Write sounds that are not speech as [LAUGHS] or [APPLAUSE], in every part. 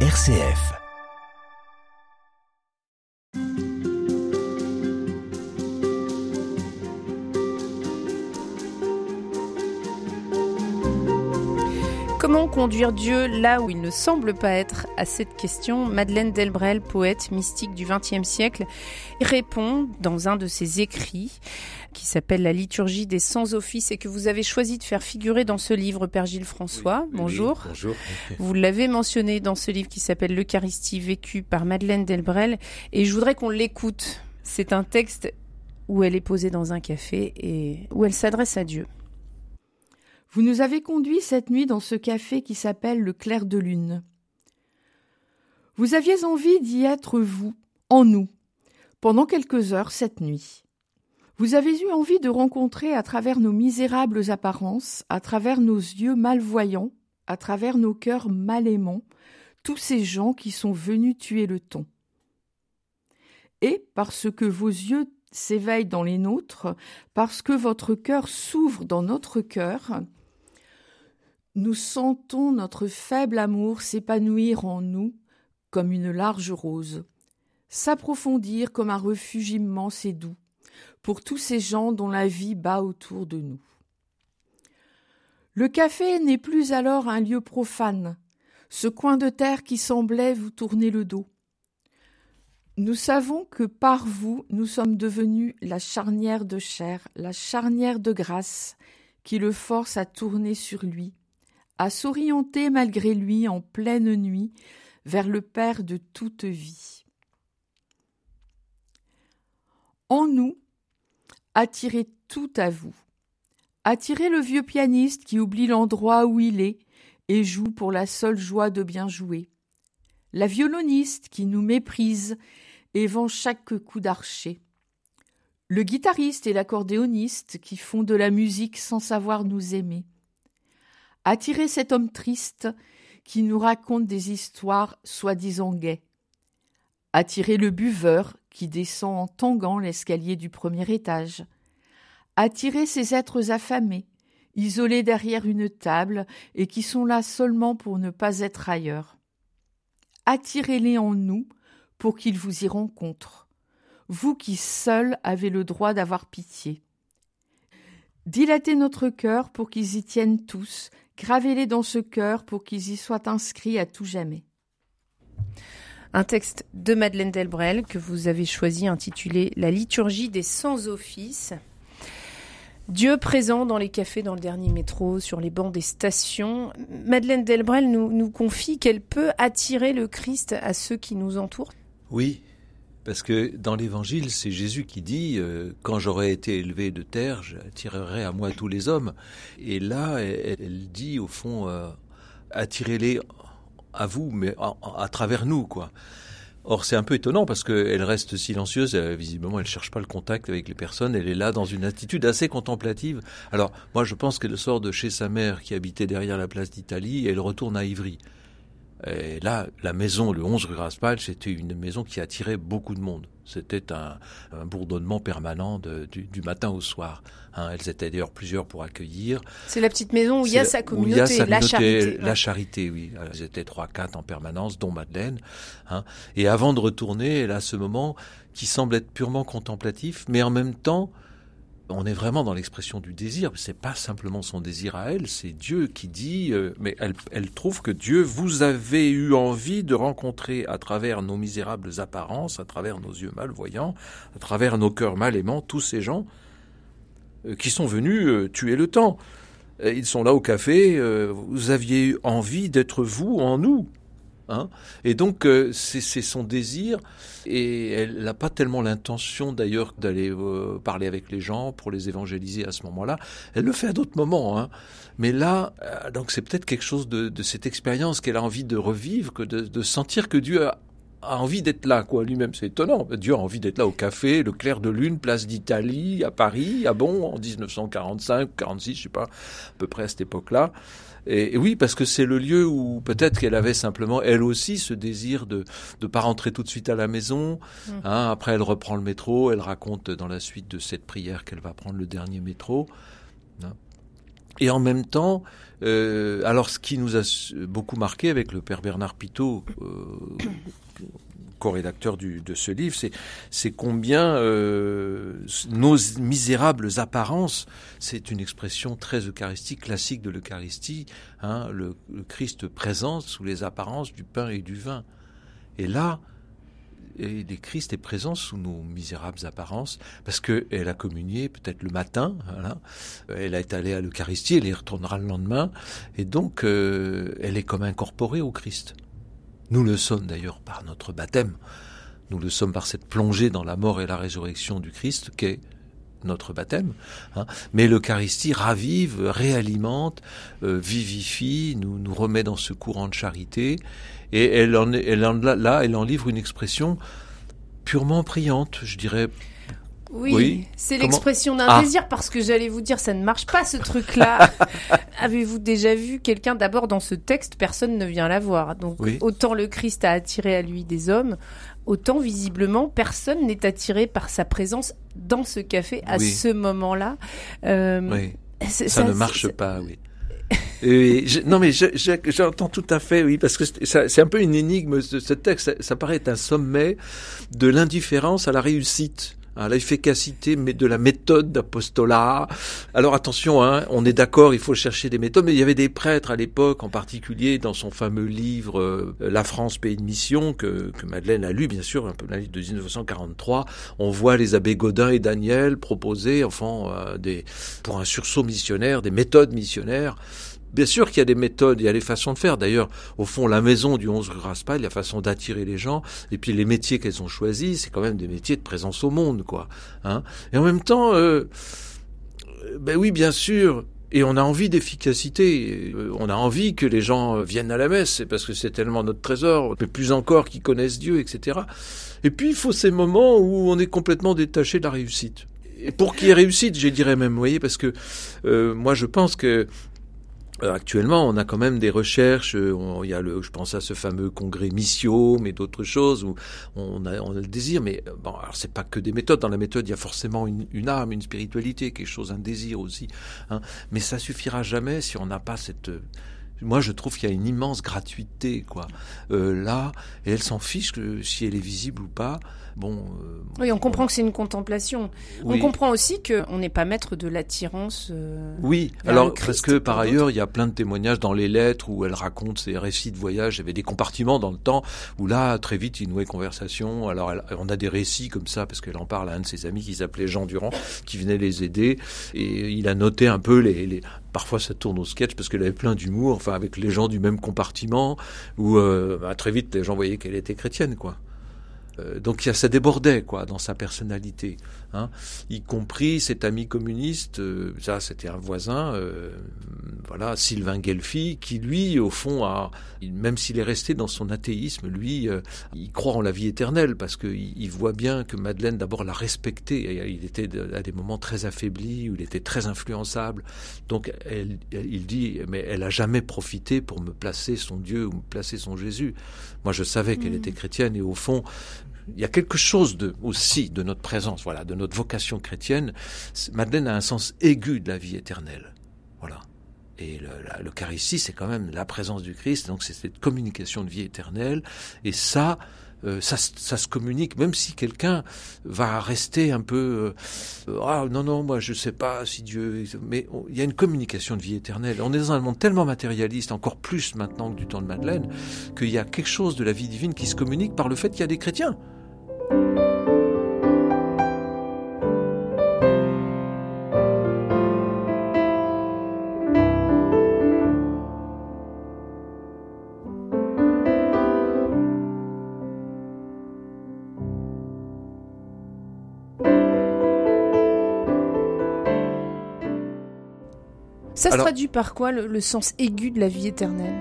RCF. Comment conduire Dieu là où il ne semble pas être À cette question, Madeleine Delbrel, poète mystique du XXe siècle, répond dans un de ses écrits qui s'appelle La liturgie des sans-offices et que vous avez choisi de faire figurer dans ce livre, Père Gilles François. bonjour. bonjour. [LAUGHS] Vous l'avez mentionné dans ce livre qui s'appelle L'Eucharistie vécue par Madeleine Delbrel et je voudrais qu'on l'écoute. C'est un texte où elle est posée dans un café et où elle s'adresse à Dieu. Vous nous avez conduits cette nuit dans ce café qui s'appelle le Clair de Lune. Vous aviez envie d'y être vous, en nous, pendant quelques heures cette nuit. Vous avez eu envie de rencontrer à travers nos misérables apparences, à travers nos yeux malvoyants, à travers nos cœurs mal aimants, tous ces gens qui sont venus tuer le ton. Et parce que vos yeux s'éveillent dans les nôtres, parce que votre cœur s'ouvre dans notre cœur, nous sentons notre faible amour s'épanouir en nous comme une large rose, s'approfondir comme un refuge immense et doux pour tous ces gens dont la vie bat autour de nous. Le café n'est plus alors un lieu profane, ce coin de terre qui semblait vous tourner le dos. Nous savons que par vous, nous sommes devenus la charnière de chair, la charnière de grâce, qui le force à tourner sur lui, à s'orienter malgré lui en pleine nuit vers le Père de toute vie. En nous, attirez tout à vous. Attirez le vieux pianiste qui oublie l'endroit où il est et joue pour la seule joie de bien jouer. La violoniste qui nous méprise et vend chaque coup d'archer. Le guitariste et l'accordéoniste qui font de la musique sans savoir nous aimer. Attirez cet homme triste qui nous raconte des histoires soi-disant gaies. Attirez le buveur qui descend en tanguant l'escalier du premier étage. Attirez ces êtres affamés, isolés derrière une table et qui sont là seulement pour ne pas être ailleurs. Attirez-les en nous pour qu'ils vous y rencontrent, vous qui seuls avez le droit d'avoir pitié. Dilatez notre cœur pour qu'ils y tiennent tous Gravez-les dans ce cœur pour qu'ils y soient inscrits à tout jamais. Un texte de Madeleine Delbrel que vous avez choisi intitulé La liturgie des sans-office. Dieu présent dans les cafés, dans le dernier métro, sur les bancs des stations. Madeleine Delbrel nous, nous confie qu'elle peut attirer le Christ à ceux qui nous entourent? Oui, parce que dans l'Évangile, c'est Jésus qui dit euh, Quand j'aurai été élevé de terre, j'attirerai à moi tous les hommes. Et là, elle, dit au fond euh, Attirez-les à vous, mais à, travers nous, quoi. Or, c'est un peu étonnant parce qu'elle reste silencieuse. Euh, visiblement, elle cherche pas le contact avec les personnes. Elle est là dans une attitude assez contemplative. Alors, moi, je pense qu'elle sort de chez sa mère qui habitait derrière la place d'Italie et elle retourne à Ivry. Et là, la maison, le 11 rue Raspal, c'était une maison qui attirait beaucoup de monde. C'était un, bourdonnement permanent du, matin au soir. Hein, elles étaient d'ailleurs plusieurs pour accueillir. C'est la petite maison où il y a sa communauté, la charité. La charité, oui. Elles étaient trois, quatre en permanence, dont Madeleine. Hein. Et avant de retourner, elle a ce moment qui semble être purement contemplatif, mais en même temps on est vraiment dans l'expression du désir. C'est pas simplement son désir à elle, c'est Dieu qui dit. Euh, mais elle, trouve que Dieu, vous avez eu envie de rencontrer à travers nos misérables apparences, à travers nos yeux malvoyants, à travers nos cœurs mal aimants, tous ces gens euh, qui sont venus euh, tuer le temps. Ils sont là au café. vous aviez eu envie d'être vous en nous. Hein et donc euh, c'est son désir et elle n'a pas tellement l'intention d'ailleurs d'aller euh, parler avec les gens pour les évangéliser à ce moment-là. Elle le fait à d'autres moments, hein. mais là euh, donc c'est peut-être quelque chose de, cette expérience qu'elle a envie de revivre, que de, de sentir que Dieu a, a envie d'être là, quoi. Lui-même, c'est étonnant. Dieu a envie d'être là au café, le clair de lune, place d'Italie, à Paris, à Bon, en 1945, 46, je sais pas, à peu près à cette époque-là. Et, oui, parce que c'est le lieu où peut-être qu'elle avait simplement, elle aussi, ce désir de ne pas rentrer tout de suite à la maison. Mmh. Hein, après, elle reprend le métro, elle raconte dans la suite de cette prière qu'elle va prendre le dernier métro. Hein. Et en même temps, euh, alors ce qui nous a beaucoup marqué avec le père Bernard Pitot, euh, co-rédacteur de ce livre, c'est combien euh, nos misérables apparences, c'est une expression très eucharistique, classique de l'Eucharistie, hein, le, le, Christ présent sous les apparences du pain et du vin. Et là, et le Christ est présent sous nos misérables apparences, parce qu'elle a communié peut-être le matin, elle est allée à l'Eucharistie, elle y retournera le lendemain, et donc euh, elle est comme incorporée au Christ. Nous le sommes d'ailleurs par notre baptême, nous le sommes par cette plongée dans la mort et la résurrection du Christ qu'est notre baptême, hein. mais l'Eucharistie ravive, réalimente, euh, vivifie, nous, nous remet dans ce courant de charité, et elle en, elle en, là, elle en livre une expression purement priante, je dirais. Oui, c'est l'expression d'un ah. désir parce que j'allais vous dire ça ne marche pas ce truc-là. [LAUGHS] Avez-vous déjà vu quelqu'un d'abord dans ce texte personne ne vient la voir. Donc autant le Christ a attiré à lui des hommes, autant visiblement personne n'est attiré par sa présence dans ce café à ce moment-là. Euh, oui. Ça, ne marche pas, oui. oui, non mais j'entends tout à fait, oui, parce que c'est un peu une énigme ce texte. Ça, paraît être un sommet de l'indifférence à la réussite l'efficacité de la méthode d'apostolat. Alors attention, hein, on est d'accord, il faut chercher des méthodes, mais il y avait des prêtres à l'époque, en particulier dans son fameux livre euh, La France, pays de mission, que, Madeleine a lu, bien sûr, un peu la de 1943. On voit les abbés Godin et Daniel proposer, enfin, euh, des, pour un sursaut missionnaire, des méthodes missionnaires Bien sûr qu'il y a des méthodes, il y a des façons de faire. D'ailleurs, au fond, la maison du 11 rue Raspail, la façon d'attirer les gens, et puis les métiers qu'elles ont choisis, c'est quand même des métiers de présence au monde, quoi. Hein et en même temps, euh, ben oui, bien sûr, et on a envie d'efficacité. Euh, on a envie que les gens viennent à la messe, parce que c'est tellement notre trésor, mais plus encore qu'ils connaissent Dieu, etc. Et puis, il faut ces moments où on est complètement détaché de la réussite. Et pour qu'il y ait réussite, je dirais même, vous voyez, parce que euh, moi je pense que actuellement, on a quand même des recherches. Euh, il y a le, je pense à ce fameux congrès Missio, mais d'autres choses où on a, on a le désir. Mais euh, bon, alors c'est pas que des méthodes. Dans la méthode, il y a forcément une, une âme, une spiritualité, quelque chose, un désir aussi. Hein. Mais ça suffira jamais si on n'a pas cette moi, je trouve qu'il y a une immense gratuité, quoi. Euh, là, et elle s'en fiche que si elle est visible ou pas. Bon. Euh, oui, on comprend que c'est une contemplation. On comprend aussi qu'on n'est pas maître de l'attirance. Euh, oui, alors parce que par ailleurs, il y a plein de témoignages dans les lettres où elle raconte ses récits de voyage. Il y avait des compartiments dans le temps où là, très vite, il nouait conversation. Alors, on a des récits comme ça parce qu'elle en parle à un de ses amis qui s'appelait Jean Durand, qui venait les aider et il a noté un peu les, les Parfois, ça tourne au sketch parce qu'elle avait plein d'humour, enfin, avec les gens du même compartiment, où euh, bah, très vite, les gens voyaient qu'elle était chrétienne, quoi. Euh, donc ça débordait quoi dans sa personnalité, hein, y compris cet ami communiste, euh, ça c'était un voisin, euh, voilà Sylvain Gelfi, qui lui au fond a, même s'il est resté dans son athéisme, lui il croit en la vie éternelle parce qu'il il voit bien que Madeleine d'abord l'a respecté, il était à des moments très affaibli où il était très influençable, donc elle, il dit mais elle a jamais profité pour me placer son Dieu ou me placer son Jésus. Moi je savais qu'elle mmh. était chrétienne et au fond il y a quelque chose de, aussi de notre présence, voilà, de notre vocation chrétienne. Madeleine a un sens aigu de la vie éternelle. Voilà. Et l'Eucharistie, c'est quand même la présence du Christ, donc c'est cette communication de vie éternelle. Et ça, euh, ça, ça, se communique, même si quelqu'un va rester un peu euh, ah non non moi je sais pas si Dieu mais il y a une communication de vie éternelle. On est dans un monde tellement matérialiste, encore plus maintenant que du temps de Madeleine, qu'il y a quelque chose de la vie divine qui se communique par le fait qu'il y a des chrétiens. Ça se traduit par quoi le, sens aigu de la vie éternelle?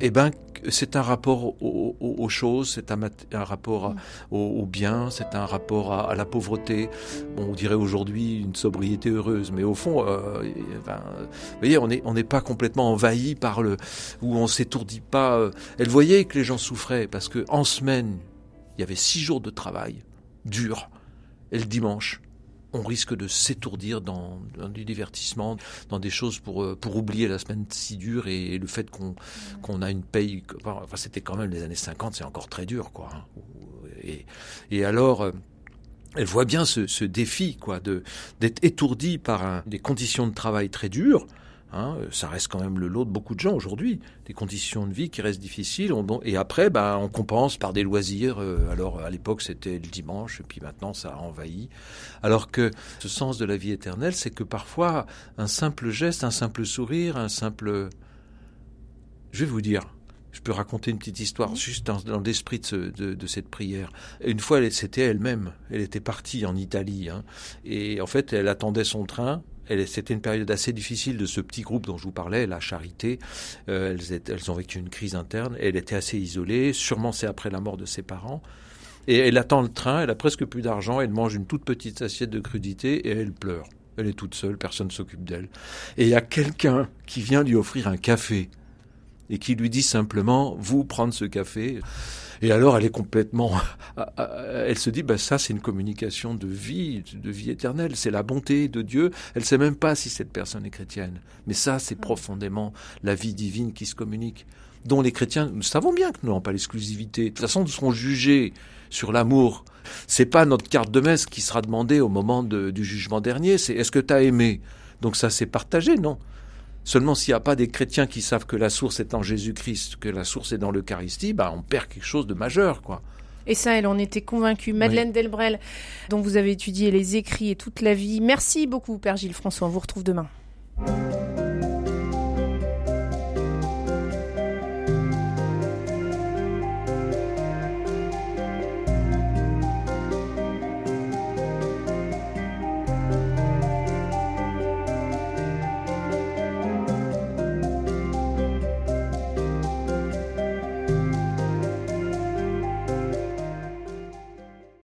Eh ben, c'est un rapport aux, choses, c'est un, rapport mm. au, bien, c'est un rapport à, la pauvreté. on dirait aujourd'hui une sobriété heureuse, mais au fond, euh, vous voyez, on n'est on pas complètement envahi par le, où on s'étourdit pas. Euh. Elle voyait que les gens souffraient parce que en semaine, il y avait six jours de travail dur, et le dimanche, on risque de s'étourdir dans, du divertissement, dans des choses pour euh, pour oublier la semaine si dure et, le fait qu'on qu'on a une paye. Enfin, c'était quand même les années 50, c'est encore très dur, quoi. Hein. Et, et alors. Euh, elle voit bien ce, ce défi, quoi, de d'être étourdi par des conditions de travail très dures, Hein, ça reste quand même le lot de beaucoup de gens aujourd'hui, des conditions de vie qui restent difficiles. et après, bah, on compense par des loisirs. Euh, alors à l'époque c'était le dimanche, et puis maintenant ça a envahi. Alors que ce sens de la vie éternelle, c'est que parfois un simple geste, un simple sourire, un simple... Je vais vous dire, je peux raconter une petite histoire juste dans, l'esprit de, de, cette prière. Une fois, c'était elle-même. Elle était partie en Italie. Hein, et en fait, elle attendait son train c'était une période assez difficile de ce petit groupe dont je vous parlais, la Charité. Euh, elles, elles, ont vécu une crise interne. Elle était assez isolée. Sûrement c'est après la mort de ses parents. Et elle attend le train. Elle a presque plus d'argent. Elle mange une toute petite assiette de crudité et elle pleure. Elle est toute seule. Personne ne s'occupe d'elle. Et il y a quelqu'un qui vient lui offrir un café et qui lui dit simplement vous prendre ce café. Et alors elle est complètement, [LAUGHS] elle se dit bah ça c'est une communication de vie, de vie éternelle, c'est la bonté de Dieu. Elle sait même pas si cette personne est chrétienne, mais ça c'est profondément la vie divine qui se communique, dont les chrétiens nous savons bien que nous n'avons pas l'exclusivité. De toute façon nous serons jugés sur l'amour. C'est pas notre carte de messe qui sera demandée au moment du jugement dernier, c'est est-ce que tu as aimé? Donc ça c'est partagé, non? Seulement s'il n'y a pas des chrétiens qui savent que la source est en Jésus-Christ, que la source est dans l'Eucharistie, bah, on perd quelque chose de majeur, quoi. Et ça, elle en était convaincue. Madeleine Delbrel, dont vous avez étudié les écrits et toute la vie. Merci beaucoup, Père Gilles François. On vous retrouve demain.